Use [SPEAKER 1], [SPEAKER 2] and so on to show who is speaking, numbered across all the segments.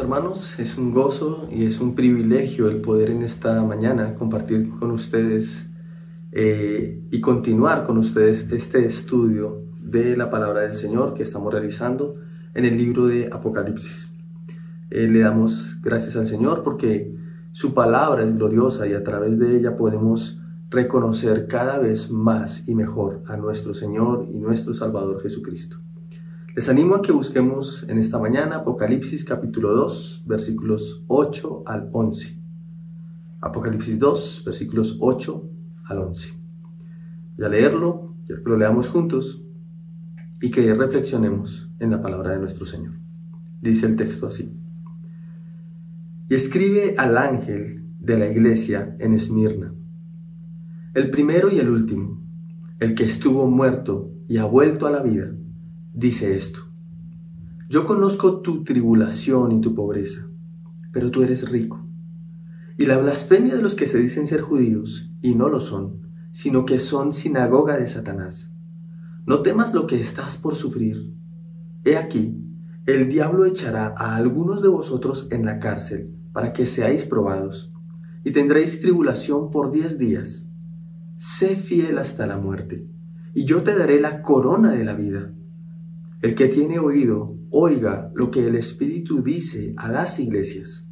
[SPEAKER 1] hermanos. Es un gozo y es un privilegio el poder en esta mañana compartir con ustedes eh, y continuar con ustedes este estudio de la palabra del Señor que estamos realizando en el libro de Apocalipsis. Eh, le damos gracias al Señor porque su palabra es gloriosa y a través de ella podemos reconocer cada vez más y mejor a nuestro Señor y nuestro Salvador Jesucristo. Les animo a que busquemos en esta mañana Apocalipsis capítulo 2, versículos 8 al 11. Apocalipsis 2, versículos 8 al 11. Y a leerlo, quiero que lo leamos juntos y que reflexionemos en la palabra de nuestro Señor. Dice el texto así. Y escribe al ángel de la iglesia en Esmirna, el primero y el último, el que estuvo muerto y ha vuelto a la vida dice esto. Yo conozco tu tribulación y tu pobreza, pero tú eres rico. Y la blasfemia de los que se dicen ser judíos y no lo son, sino que son sinagoga de Satanás. No temas lo que estás por sufrir. He aquí, el diablo echará a algunos de vosotros en la cárcel para que seáis probados, y tendréis tribulación por diez días. Sé fiel hasta la muerte, y yo te daré la corona de la vida. El que tiene oído, oiga lo que el Espíritu dice a las iglesias.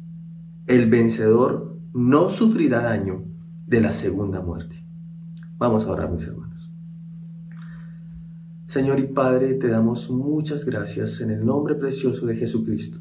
[SPEAKER 1] El vencedor no sufrirá daño de la segunda muerte. Vamos a orar, mis hermanos. Señor y Padre, te damos muchas gracias en el nombre precioso de Jesucristo.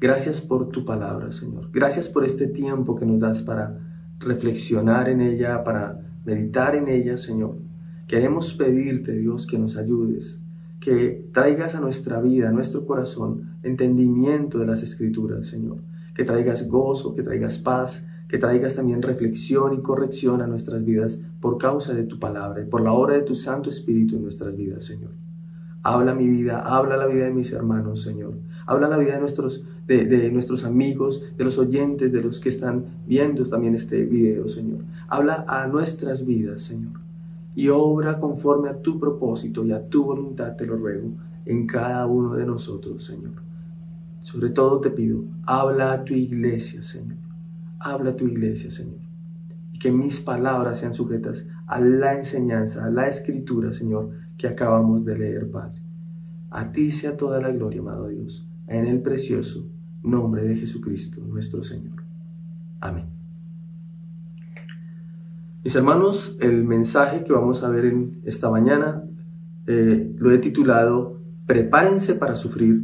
[SPEAKER 1] Gracias por tu palabra, Señor. Gracias por este tiempo que nos das para reflexionar en ella, para meditar en ella, Señor. Queremos pedirte, Dios, que nos ayudes que traigas a nuestra vida, a nuestro corazón, entendimiento de las escrituras, Señor. Que traigas gozo, que traigas paz, que traigas también reflexión y corrección a nuestras vidas por causa de tu palabra y por la obra de tu Santo Espíritu en nuestras vidas, Señor. Habla mi vida, habla la vida de mis hermanos, Señor. Habla la vida de nuestros, de, de, nuestros amigos, de los oyentes, de los que están viendo también este video, Señor. Habla a nuestras vidas, Señor y obra conforme a tu propósito y a tu voluntad, te lo ruego, en cada uno de nosotros, Señor. Sobre todo te pido, habla a tu iglesia, Señor. Habla a tu iglesia, Señor. Y que mis palabras sean sujetas a la enseñanza, a la escritura, Señor, que acabamos de leer, Padre. A ti sea toda la gloria, amado Dios, en el precioso nombre de Jesucristo, nuestro Señor. Amén. Mis hermanos, el mensaje que vamos a ver en esta mañana eh, lo he titulado Prepárense para sufrir,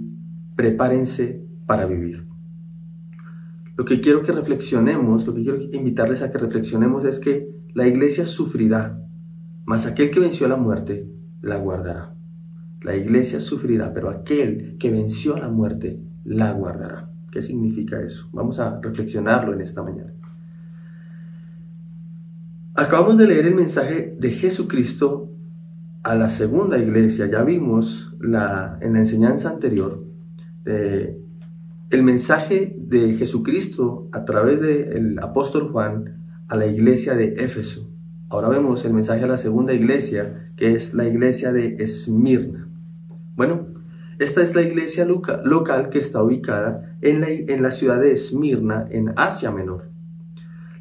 [SPEAKER 1] prepárense para vivir. Lo que quiero que reflexionemos, lo que quiero invitarles a que reflexionemos es que la iglesia sufrirá, mas aquel que venció la muerte la guardará. La iglesia sufrirá, pero aquel que venció la muerte la guardará. ¿Qué significa eso? Vamos a reflexionarlo en esta mañana. Acabamos de leer el mensaje de Jesucristo a la segunda iglesia. Ya vimos la, en la enseñanza anterior eh, el mensaje de Jesucristo a través del apóstol Juan a la iglesia de Éfeso. Ahora vemos el mensaje a la segunda iglesia, que es la iglesia de Esmirna. Bueno, esta es la iglesia local que está ubicada en la, en la ciudad de Esmirna, en Asia Menor.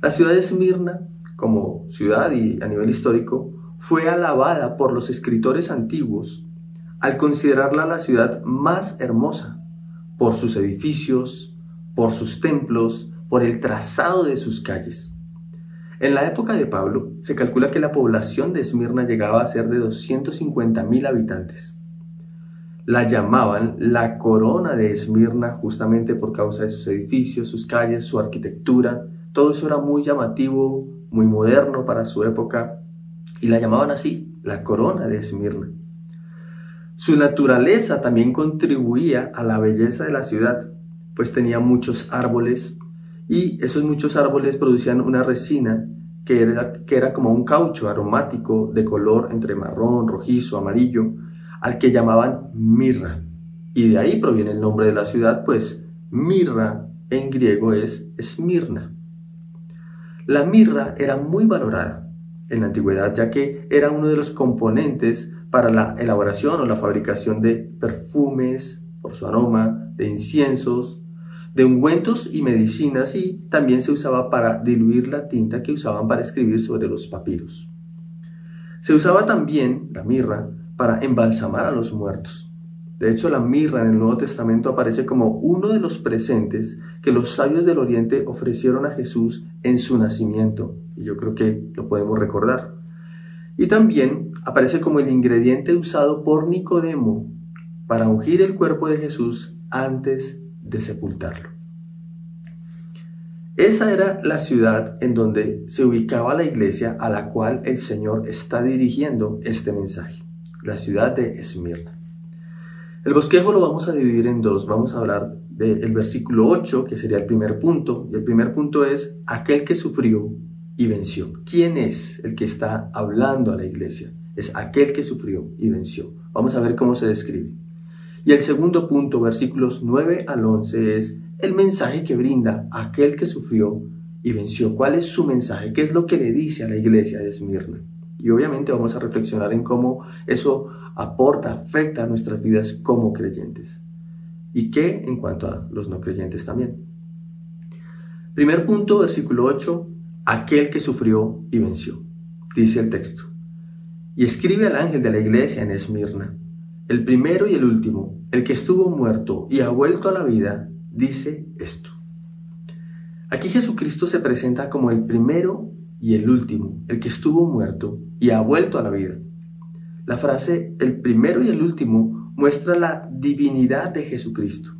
[SPEAKER 1] La ciudad de Esmirna como ciudad y a nivel histórico, fue alabada por los escritores antiguos al considerarla la ciudad más hermosa por sus edificios, por sus templos, por el trazado de sus calles. En la época de Pablo se calcula que la población de Esmirna llegaba a ser de 250.000 habitantes. La llamaban la corona de Esmirna justamente por causa de sus edificios, sus calles, su arquitectura. Todo eso era muy llamativo, muy moderno para su época, y la llamaban así, la corona de Esmirna. Su naturaleza también contribuía a la belleza de la ciudad, pues tenía muchos árboles y esos muchos árboles producían una resina que era, que era como un caucho aromático de color entre marrón, rojizo, amarillo, al que llamaban mirra. Y de ahí proviene el nombre de la ciudad, pues mirra en griego es Esmirna. La mirra era muy valorada en la antigüedad, ya que era uno de los componentes para la elaboración o la fabricación de perfumes, por su aroma, de inciensos, de ungüentos y medicinas y también se usaba para diluir la tinta que usaban para escribir sobre los papiros. Se usaba también la mirra para embalsamar a los muertos. De hecho, la mirra en el Nuevo Testamento aparece como uno de los presentes que los sabios del Oriente ofrecieron a Jesús en su nacimiento. Y yo creo que lo podemos recordar. Y también aparece como el ingrediente usado por Nicodemo para ungir el cuerpo de Jesús antes de sepultarlo. Esa era la ciudad en donde se ubicaba la iglesia a la cual el Señor está dirigiendo este mensaje, la ciudad de Esmirna. El bosquejo lo vamos a dividir en dos. Vamos a hablar del versículo 8, que sería el primer punto. Y el primer punto es aquel que sufrió y venció. ¿Quién es el que está hablando a la iglesia? Es aquel que sufrió y venció. Vamos a ver cómo se describe. Y el segundo punto, versículos 9 al 11, es el mensaje que brinda aquel que sufrió y venció. ¿Cuál es su mensaje? ¿Qué es lo que le dice a la iglesia de Esmirna? Y obviamente vamos a reflexionar en cómo eso aporta, afecta a nuestras vidas como creyentes. Y qué en cuanto a los no creyentes también. Primer punto, versículo 8, aquel que sufrió y venció. Dice el texto. Y escribe al ángel de la iglesia en Esmirna, el primero y el último, el que estuvo muerto y ha vuelto a la vida, dice esto. Aquí Jesucristo se presenta como el primero y el último, el que estuvo muerto y ha vuelto a la vida. La frase el primero y el último muestra la divinidad de Jesucristo.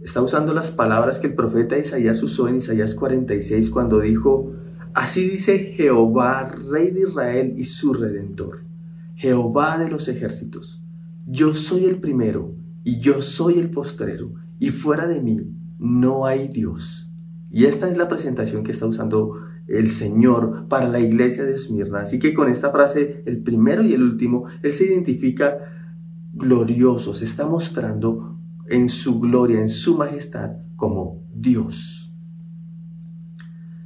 [SPEAKER 1] Está usando las palabras que el profeta Isaías usó en Isaías 46 cuando dijo, Así dice Jehová, Rey de Israel y su Redentor, Jehová de los ejércitos. Yo soy el primero y yo soy el postrero, y fuera de mí no hay Dios. Y esta es la presentación que está usando el Señor para la iglesia de Esmirna. Así que con esta frase, el primero y el último, Él se identifica glorioso, se está mostrando en su gloria, en su majestad, como Dios.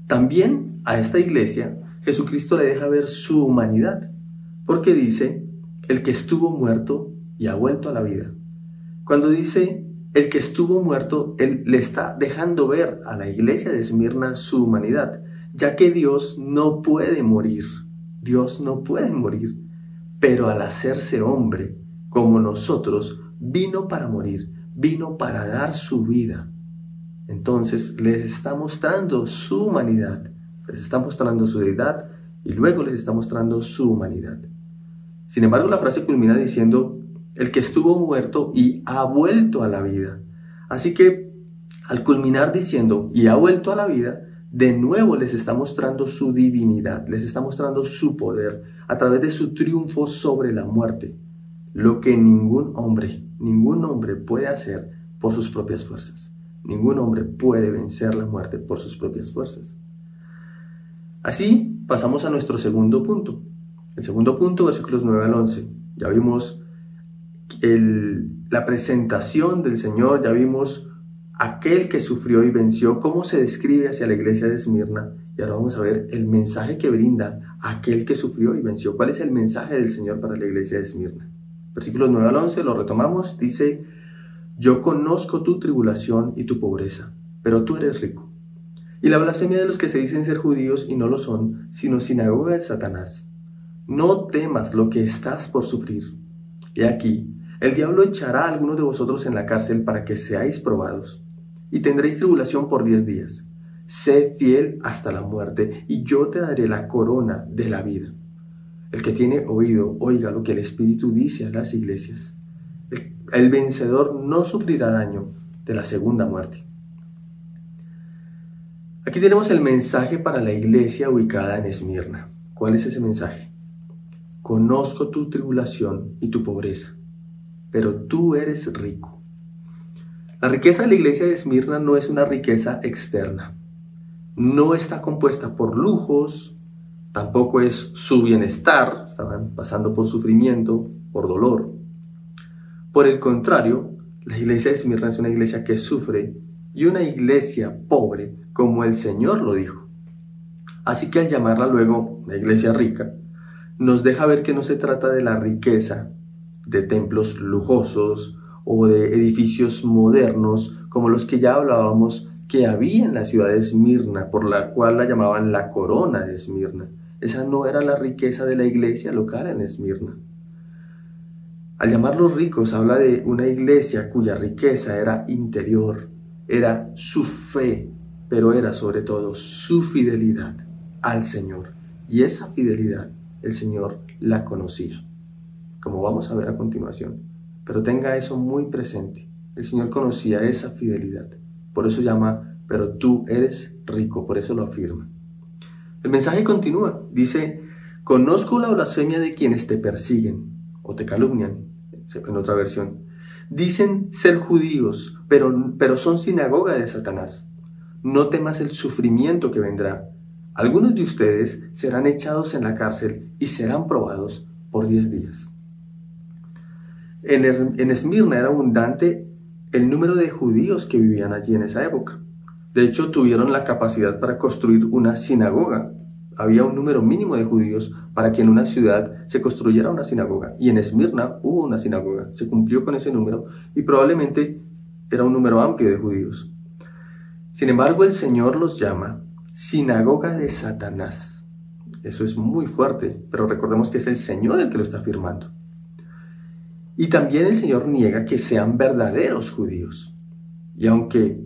[SPEAKER 1] También a esta iglesia Jesucristo le deja ver su humanidad, porque dice, el que estuvo muerto y ha vuelto a la vida. Cuando dice el que estuvo muerto, él le está dejando ver a la iglesia de Esmirna su humanidad ya que Dios no puede morir. Dios no puede morir, pero al hacerse hombre como nosotros, vino para morir, vino para dar su vida. Entonces les está mostrando su humanidad, les está mostrando su deidad y luego les está mostrando su humanidad. Sin embargo, la frase culmina diciendo, el que estuvo muerto y ha vuelto a la vida. Así que, al culminar diciendo, y ha vuelto a la vida, de nuevo les está mostrando su divinidad, les está mostrando su poder a través de su triunfo sobre la muerte, lo que ningún hombre, ningún hombre puede hacer por sus propias fuerzas. Ningún hombre puede vencer la muerte por sus propias fuerzas. Así pasamos a nuestro segundo punto. El segundo punto, versículos 9 al 11. Ya vimos la presentación del Señor, ya vimos aquel que sufrió y venció, cómo se describe hacia la iglesia de Esmirna. Y ahora vamos a ver el mensaje que brinda aquel que sufrió y venció. ¿Cuál es el mensaje del Señor para la iglesia de Esmirna? Versículos 9 al 11, lo retomamos, dice, yo conozco tu tribulación y tu pobreza, pero tú eres rico. Y la blasfemia de los que se dicen ser judíos y no lo son, sino sinagoga de Satanás. No temas lo que estás por sufrir. Y aquí, el diablo echará a algunos de vosotros en la cárcel para que seáis probados y tendréis tribulación por diez días. Sé fiel hasta la muerte, y yo te daré la corona de la vida. El que tiene oído, oiga lo que el Espíritu dice a las iglesias. El, vencedor no sufrirá daño de la segunda muerte. Aquí tenemos el mensaje para la iglesia ubicada en Esmirna. ¿Cuál es ese mensaje? Conozco tu tribulación y tu pobreza, pero tú eres rico. La riqueza de la iglesia de Esmirna no es una riqueza externa. No está compuesta por lujos, tampoco es su bienestar, estaban pasando por sufrimiento, por dolor. Por el contrario, la iglesia de Esmirna es una iglesia que sufre y una iglesia pobre, como el Señor lo dijo. Así que al llamarla luego la iglesia rica, nos deja ver que no se trata de la riqueza de templos lujosos o de edificios modernos como los que ya hablábamos que había en la ciudad de Esmirna, por la cual la llamaban la corona de Esmirna. Esa no era la riqueza de la iglesia local en Esmirna. Al llamarlos ricos habla de una iglesia cuya riqueza era interior, era su fe, pero era sobre todo su fidelidad al Señor. Y esa fidelidad el Señor la conocía, como vamos a ver a continuación. Pero tenga eso muy presente. El Señor conocía esa fidelidad. Por eso llama, pero tú eres rico, por eso lo afirma. El mensaje continúa, dice, conozco la blasfemia de quienes te persiguen o te calumnian, en otra versión. Dicen ser judíos, pero, pero son sinagoga de Satanás. No temas el sufrimiento que vendrá. Algunos de ustedes serán echados en la cárcel y serán probados por diez días. En, en Esmirna era abundante el número de judíos que vivían allí en esa época. De hecho, tuvieron la capacidad para construir una sinagoga. Había un número mínimo de judíos para que en una ciudad se construyera una sinagoga. Y en Esmirna hubo una sinagoga. Se cumplió con ese número y probablemente era un número amplio de judíos. Sin embargo, el Señor los llama sinagoga de Satanás. Eso es muy fuerte, pero recordemos que es el Señor el que lo está afirmando. Y también el Señor niega que sean verdaderos judíos. Y aunque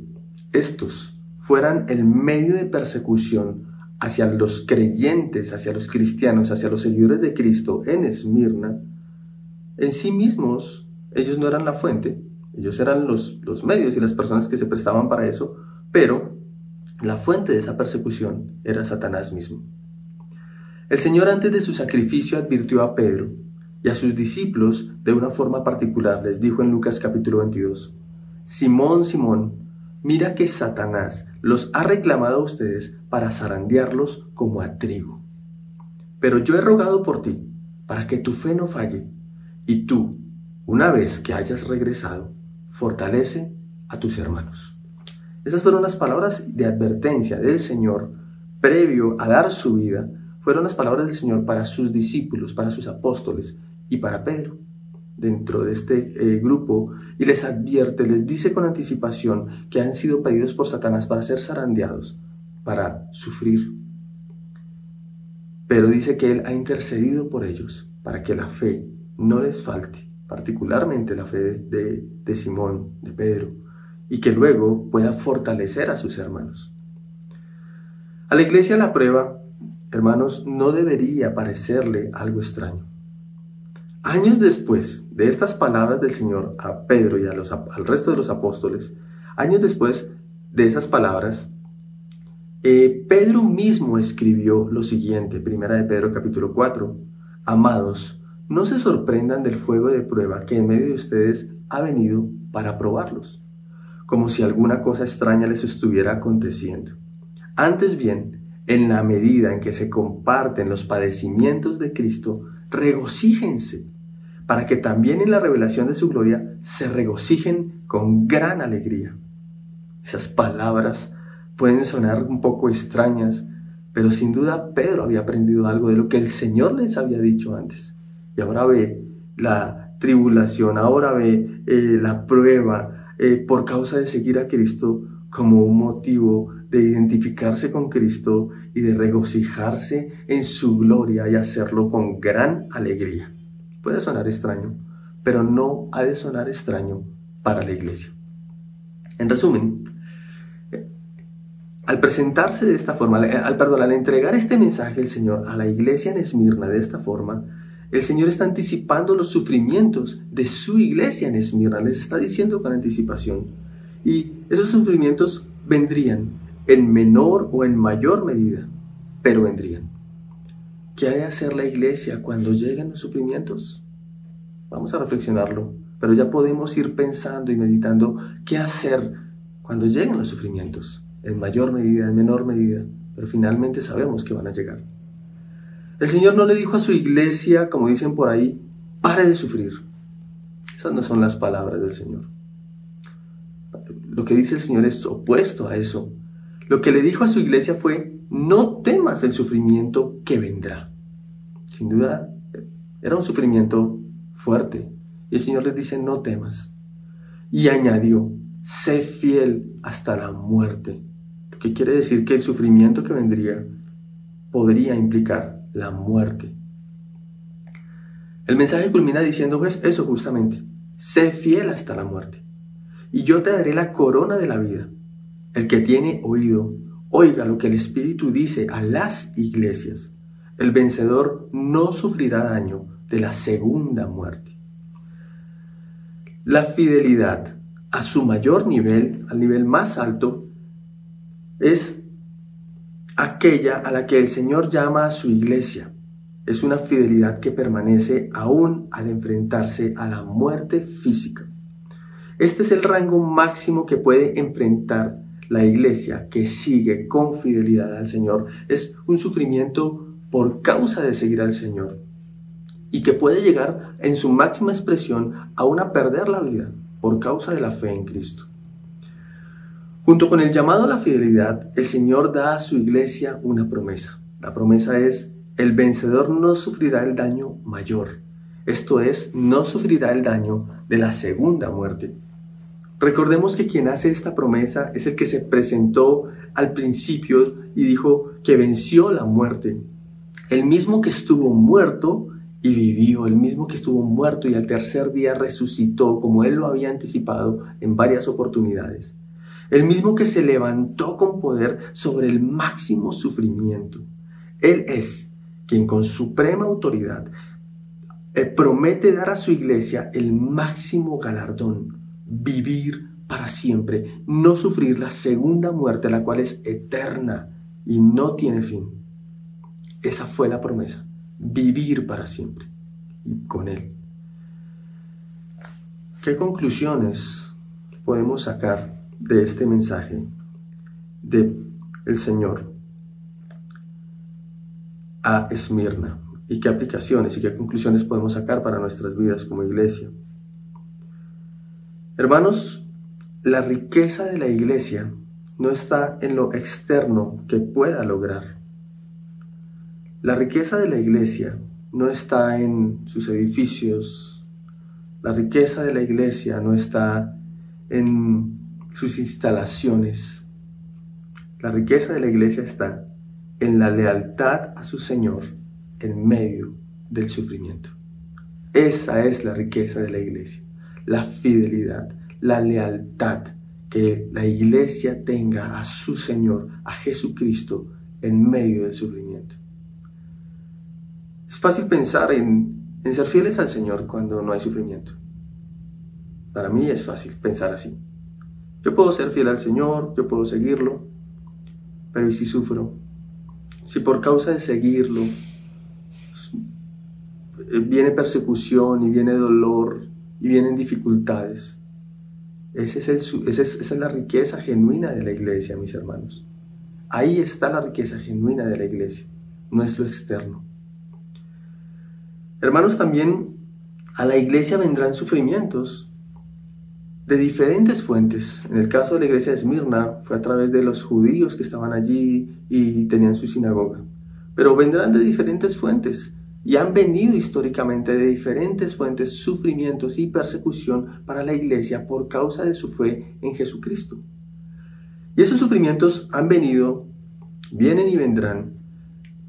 [SPEAKER 1] estos fueran el medio de persecución hacia los creyentes, hacia los cristianos, hacia los seguidores de Cristo en Esmirna, en sí mismos ellos no eran la fuente, ellos eran los, los medios y las personas que se prestaban para eso, pero la fuente de esa persecución era Satanás mismo. El Señor antes de su sacrificio advirtió a Pedro y a sus discípulos de una forma particular. Les dijo en Lucas capítulo 22, Simón, Simón, Mira que Satanás los ha reclamado a ustedes para zarandearlos como a trigo. Pero yo he rogado por ti, para que tu fe no falle, y tú, una vez que hayas regresado, fortalece a tus hermanos. Esas fueron las palabras de advertencia del Señor previo a dar su vida. Fueron las palabras del Señor para sus discípulos, para sus apóstoles y para Pedro dentro de este eh, grupo y les advierte, les dice con anticipación que han sido pedidos por Satanás para ser zarandeados, para sufrir. Pero dice que Él ha intercedido por ellos para que la fe no les falte, particularmente la fe de, de Simón, de Pedro, y que luego pueda fortalecer a sus hermanos. A la iglesia la prueba, hermanos, no debería parecerle algo extraño. Años después de estas palabras del Señor a Pedro y a los, al resto de los apóstoles, años después de esas palabras, eh, Pedro mismo escribió lo siguiente, primera de Pedro capítulo 4, Amados, no se sorprendan del fuego de prueba que en medio de ustedes ha venido para probarlos, como si alguna cosa extraña les estuviera aconteciendo. Antes bien, en la medida en que se comparten los padecimientos de Cristo, regocíjense, para que también en la revelación de su gloria se regocijen con gran alegría. Esas palabras pueden sonar un poco extrañas, pero sin duda Pedro había aprendido algo de lo que el Señor les había dicho antes. Y ahora ve la tribulación, ahora ve eh, la prueba eh, por causa de seguir a Cristo como un motivo de identificarse con Cristo y de regocijarse en su gloria y hacerlo con gran alegría. Puede sonar extraño, pero no ha de sonar extraño para la iglesia. En resumen, al presentarse de esta forma, al, perdón, al entregar este mensaje el Señor a la iglesia en Esmirna de esta forma, el Señor está anticipando los sufrimientos de su iglesia en Esmirna, les está diciendo con anticipación. Y esos sufrimientos vendrían en menor o en mayor medida, pero vendrían. ¿Qué ha de hacer la iglesia cuando lleguen los sufrimientos? Vamos a reflexionarlo, pero ya podemos ir pensando y meditando qué hacer cuando lleguen los sufrimientos, en mayor medida, en menor medida, pero finalmente sabemos que van a llegar. El Señor no le dijo a su iglesia, como dicen por ahí, pare de sufrir. Esas no son las palabras del Señor. Lo que dice el Señor es opuesto a eso. Lo que le dijo a su iglesia fue, no temas el sufrimiento que vendrá. Sin duda, era un sufrimiento fuerte. Y el Señor les dice, no temas. Y añadió, sé fiel hasta la muerte. Lo que quiere decir que el sufrimiento que vendría podría implicar la muerte. El mensaje culmina diciendo pues eso justamente, sé fiel hasta la muerte, y yo te daré la corona de la vida. El que tiene oído, oiga lo que el Espíritu dice a las iglesias. El vencedor no sufrirá daño de la segunda muerte. La fidelidad a su mayor nivel, al nivel más alto, es aquella a la que el Señor llama a su iglesia. Es una fidelidad que permanece aún al enfrentarse a la muerte física. Este es el rango máximo que puede enfrentar la iglesia que sigue con fidelidad al Señor. Es un sufrimiento por causa de seguir al Señor y que puede llegar en su máxima expresión aún a perder la vida por causa de la fe en Cristo. Junto con el llamado a la fidelidad, el Señor da a su iglesia una promesa. La promesa es, el vencedor no sufrirá el daño mayor, esto es, no sufrirá el daño de la segunda muerte. Recordemos que quien hace esta promesa es el que se presentó al principio y dijo que venció la muerte. El mismo que estuvo muerto y vivió, el mismo que estuvo muerto y al tercer día resucitó, como él lo había anticipado en varias oportunidades. El mismo que se levantó con poder sobre el máximo sufrimiento. Él es quien con suprema autoridad eh, promete dar a su iglesia el máximo galardón, vivir para siempre, no sufrir la segunda muerte, la cual es eterna y no tiene fin. Esa fue la promesa vivir para siempre y con Él. ¿Qué conclusiones podemos sacar de este mensaje de el Señor a Esmirna? ¿Y qué aplicaciones y qué conclusiones podemos sacar para nuestras vidas como iglesia? Hermanos, la riqueza de la iglesia no está en lo externo que pueda lograr, la riqueza de la iglesia no está en sus edificios, la riqueza de la iglesia no está en sus instalaciones, la riqueza de la iglesia está en la lealtad a su Señor en medio del sufrimiento. Esa es la riqueza de la iglesia, la fidelidad, la lealtad que la iglesia tenga a su Señor, a Jesucristo, en medio del sufrimiento. Es fácil pensar en, ser fieles al Señor cuando no hay sufrimiento. Para mí es fácil pensar así. Yo puedo ser fiel al Señor, yo puedo seguirlo, pero ¿y si sufro? Si por causa de seguirlo viene persecución y viene dolor y vienen dificultades, esa es la riqueza genuina de la iglesia, mis hermanos. Ahí está la riqueza genuina de la iglesia, no es lo externo. Hermanos, también a la iglesia vendrán sufrimientos de diferentes fuentes. En el caso de la iglesia de Esmirna fue a través de los judíos que estaban allí y tenían su sinagoga. Pero vendrán de diferentes fuentes y han venido históricamente de diferentes fuentes sufrimientos y persecución para la iglesia por causa de su fe en Jesucristo. Y esos sufrimientos han venido, vienen y vendrán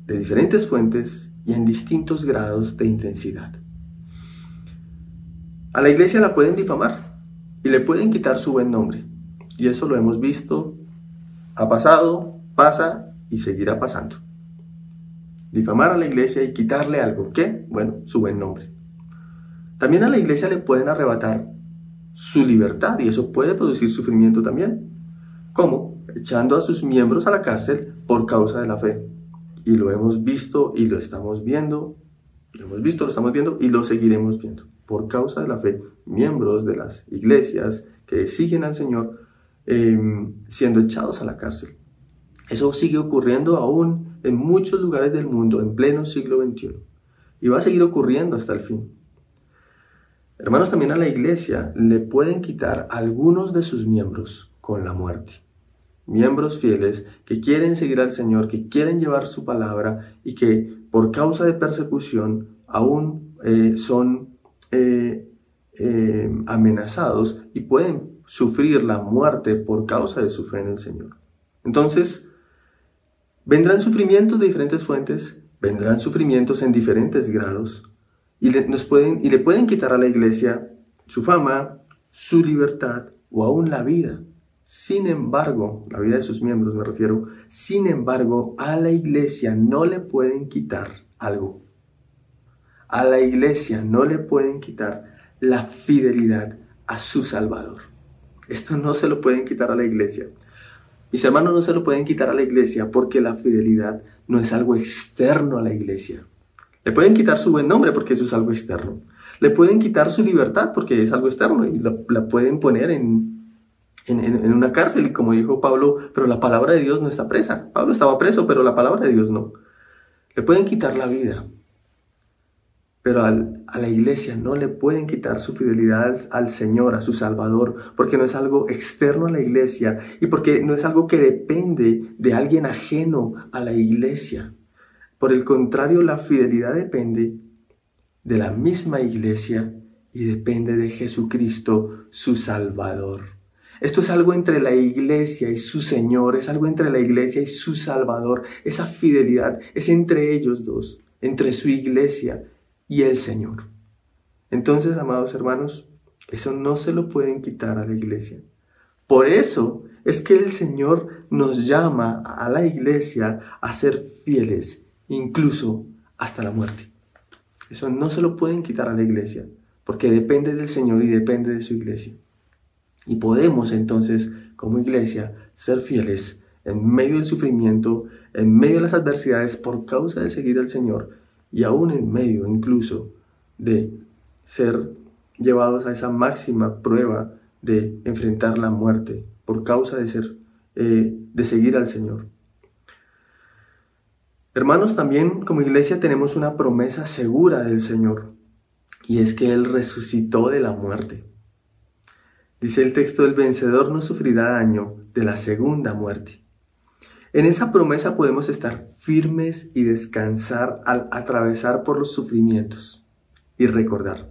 [SPEAKER 1] de diferentes fuentes y en distintos grados de intensidad. A la iglesia la pueden difamar y le pueden quitar su buen nombre. Y eso lo hemos visto, ha pasado, pasa y seguirá pasando. Difamar a la iglesia y quitarle algo. ¿Qué? Bueno, su buen nombre. También a la iglesia le pueden arrebatar su libertad y eso puede producir sufrimiento también. ¿Cómo? Echando a sus miembros a la cárcel por causa de la fe y lo hemos visto y lo estamos viendo, lo hemos visto, lo estamos viendo y lo seguiremos viendo. Por causa de la fe, miembros de las iglesias que siguen al Señor em, siendo echados a la cárcel. Eso sigue ocurriendo aún en muchos lugares del mundo en pleno siglo XXI y va a seguir ocurriendo hasta el fin. Hermanos, también a la iglesia le pueden quitar algunos de sus miembros con la muerte miembros fieles que quieren seguir al Señor, que quieren llevar su palabra y que por causa de persecución aún eh, son eh, eh, amenazados y pueden sufrir la muerte por causa de su fe en el Señor. Entonces, vendrán sufrimientos de diferentes fuentes, vendrán sufrimientos en diferentes grados y le, pueden, y le pueden quitar a la iglesia su fama, su libertad o aún la vida. Sin embargo, la vida de sus miembros me refiero, sin embargo, a la iglesia no le pueden quitar algo. A la iglesia no le pueden quitar la fidelidad a su Salvador. Esto no se lo pueden quitar a la iglesia. Mis hermanos no se lo pueden quitar a la iglesia porque la fidelidad no es algo externo a la iglesia. Le pueden quitar su buen nombre porque eso es algo externo. Le pueden quitar su libertad porque es algo externo y la pueden poner en, en, una cárcel. Y como dijo Pablo, pero la palabra de Dios no está presa. Pablo estaba preso, pero la palabra de Dios no. Le pueden quitar la vida, pero a la iglesia no le pueden quitar su fidelidad al, Señor, a su Salvador, porque no es algo externo a la iglesia y porque no es algo que depende de alguien ajeno a la iglesia. Por el contrario, la fidelidad depende de la misma iglesia y depende de Jesucristo, su Salvador. Esto es algo entre la iglesia y su Señor, es algo entre la iglesia y su Salvador. Esa fidelidad es entre ellos dos, entre su iglesia y el Señor. Entonces, amados hermanos, eso no se lo pueden quitar a la iglesia. Por eso es que el Señor nos llama a la iglesia a ser fieles, incluso hasta la muerte. Eso no se lo pueden quitar a la iglesia, porque depende del Señor y depende de su iglesia. Y podemos entonces, como iglesia, ser fieles en medio del sufrimiento, en medio de las adversidades por causa de seguir al Señor y aún en medio incluso de ser llevados a esa máxima prueba de enfrentar la muerte por causa de ser eh, de seguir al Señor. Hermanos, también como iglesia tenemos una promesa segura del Señor y es que Él resucitó de la muerte. Dice el texto, el vencedor no sufrirá daño de la segunda muerte. En esa promesa podemos estar firmes y descansar al atravesar por los sufrimientos y recordar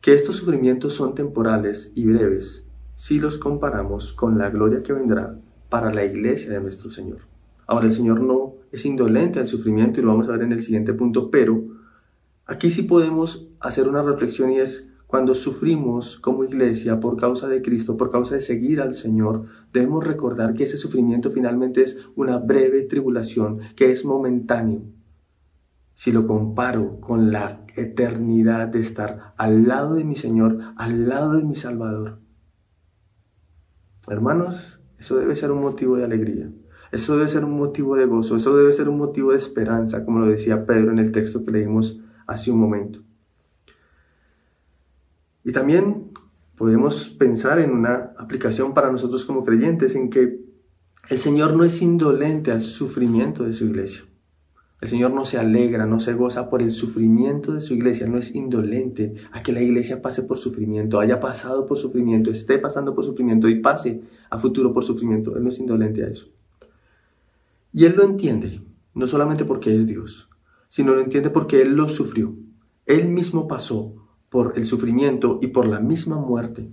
[SPEAKER 1] que estos sufrimientos son temporales y breves si los comparamos con la gloria que vendrá para la iglesia de nuestro Señor. Ahora el Señor no es indolente al sufrimiento y lo vamos a ver en el siguiente punto, pero aquí sí podemos hacer una reflexión y es cuando sufrimos como iglesia por causa de Cristo, por causa de seguir al Señor, debemos recordar que ese sufrimiento finalmente es una breve tribulación, que es momentáneo. Si lo comparo con la eternidad de estar al lado de mi Señor, al lado de mi Salvador. Hermanos, eso debe ser un motivo de alegría. Eso debe ser un motivo de gozo, eso debe ser un motivo de esperanza, como lo decía Pedro en el texto que leímos hace un momento. Y también podemos pensar en una aplicación para nosotros como creyentes en que el Señor no es indolente al sufrimiento de su iglesia. El Señor no se alegra, no se goza por el sufrimiento de su iglesia, no es indolente a que la iglesia pase por sufrimiento, haya pasado por sufrimiento, esté pasando por sufrimiento y pase a futuro por sufrimiento. Él no es indolente a eso. Y Él lo entiende, no solamente porque es Dios, sino lo entiende porque Él lo sufrió. Él mismo pasó por el sufrimiento y por la misma muerte.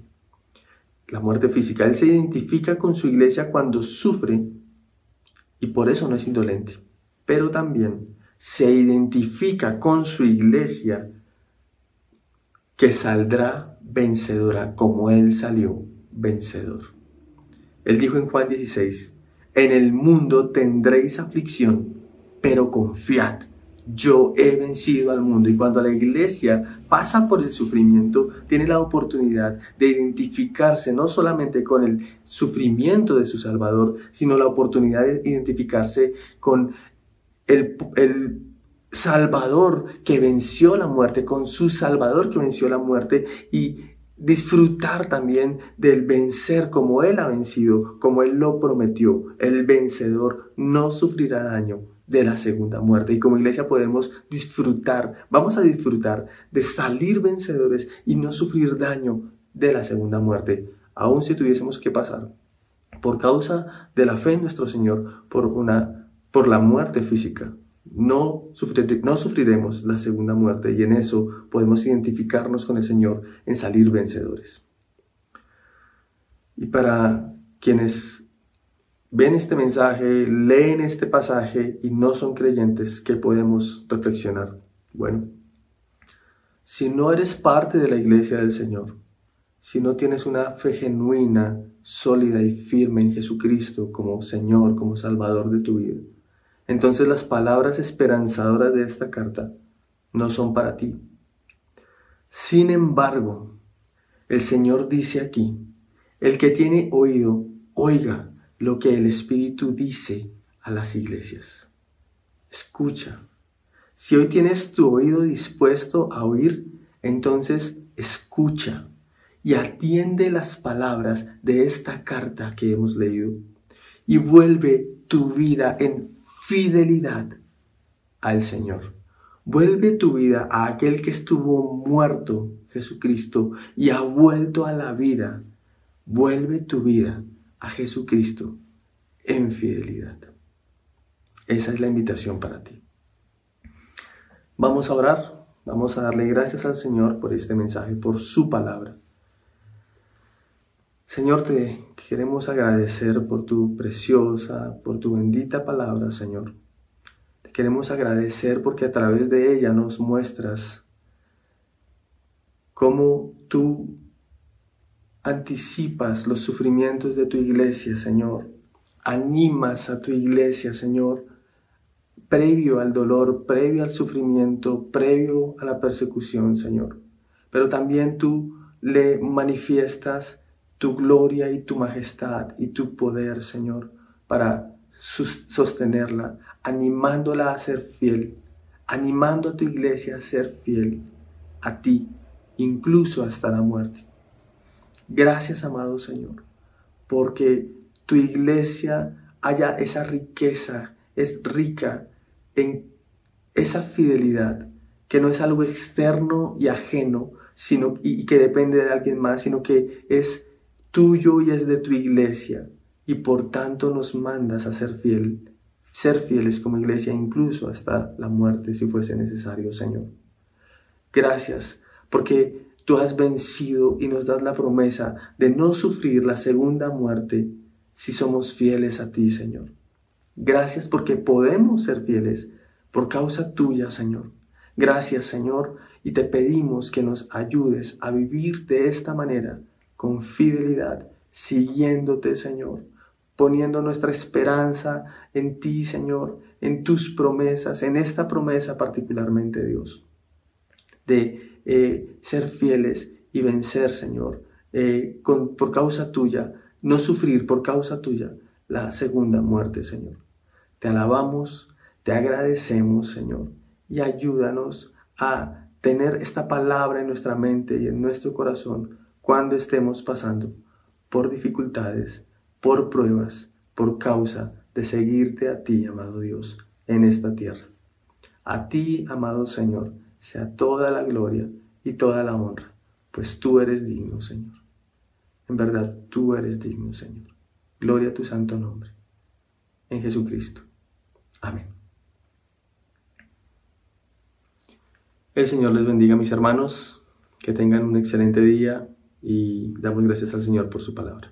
[SPEAKER 1] La muerte física. Él se identifica con su iglesia cuando sufre y por eso no es indolente. Pero también se identifica con su iglesia que saldrá vencedora como Él salió vencedor. Él dijo en Juan 16, en el mundo tendréis aflicción, pero confiad, yo he vencido al mundo. Y cuando la iglesia pasa por el sufrimiento, tiene la oportunidad de identificarse no solamente con el sufrimiento de su Salvador, sino la oportunidad de identificarse con el, el Salvador que venció la muerte, con su Salvador que venció la muerte y disfrutar también del vencer como Él ha vencido, como Él lo prometió. El vencedor no sufrirá daño de la segunda muerte. Y como iglesia podemos disfrutar, vamos a disfrutar de salir vencedores y no sufrir daño de la segunda muerte, aun si tuviésemos que pasar por causa de la fe en nuestro Señor por una por la muerte física no, no sufriremos la segunda muerte y en eso podemos identificarnos con el Señor en salir vencedores. Y para quienes ven este mensaje, leen este pasaje y no son creyentes, ¿qué podemos reflexionar? Bueno, si no eres parte de la iglesia del Señor, si no tienes una fe genuina, sólida y firme en Jesucristo como Señor, como Salvador de tu vida, entonces las palabras esperanzadoras de esta carta no son para ti. Sin embargo, el Señor dice aquí, el que tiene oído, oiga lo que el Espíritu dice a las iglesias. Escucha. Si hoy tienes tu oído dispuesto a oír, entonces escucha y atiende las palabras de esta carta que hemos leído y vuelve tu vida en fidelidad al Señor. Vuelve tu vida a aquel que estuvo muerto, Jesucristo, y ha vuelto a la vida. Vuelve tu vida a Jesucristo en fidelidad. Esa es la invitación para ti. Vamos a orar, vamos a darle gracias al Señor por este mensaje, por su palabra. Señor, te queremos agradecer por tu preciosa, por tu bendita palabra, Señor. Te queremos agradecer porque a través de ella nos muestras cómo tú anticipas los sufrimientos de tu iglesia, Señor. Animas a tu iglesia, Señor, previo al dolor, previo al sufrimiento, previo a la persecución, Señor. Pero también tú le manifiestas tu gloria y tu majestad y tu poder, Señor, para sostenerla, animándola a ser fiel, animando a tu iglesia a ser fiel a ti, incluso hasta la muerte. Gracias, amado Señor, porque tu iglesia haya esa riqueza, es rica en esa fidelidad, que no es algo externo y ajeno, sino y que depende de alguien más, sino que es tuyo y es de tu iglesia, y por tanto nos mandas a ser fiel, ser fieles como iglesia, incluso hasta la muerte si fuese necesario, Señor. Gracias, porque tú has vencido y nos das la promesa de no sufrir la segunda muerte si somos fieles a ti, Señor. Gracias porque podemos ser fieles por causa tuya, Señor. Gracias, Señor, y te pedimos que nos ayudes a vivir de esta manera con fidelidad, siguiéndote, Señor, poniendo nuestra esperanza en ti, Señor, en tus promesas, en esta promesa particularmente, Dios, de eh, ser fieles y vencer, Señor, eh, por causa tuya, no sufrir por causa tuya la segunda muerte, Señor. Te alabamos, te agradecemos, Señor, y ayúdanos a tener esta palabra en nuestra mente y en nuestro corazón cuando estemos pasando por dificultades, por pruebas, por causa de seguirte a ti, amado Dios, en esta tierra. A ti, amado Señor, sea toda la gloria y toda la honra, pues tú eres digno, Señor. En verdad, tú eres digno, Señor. Gloria a tu santo nombre. En Jesucristo. Amén. El Señor les bendiga, mis hermanos. Que tengan un excelente día y damos gracias al Señor por su palabra.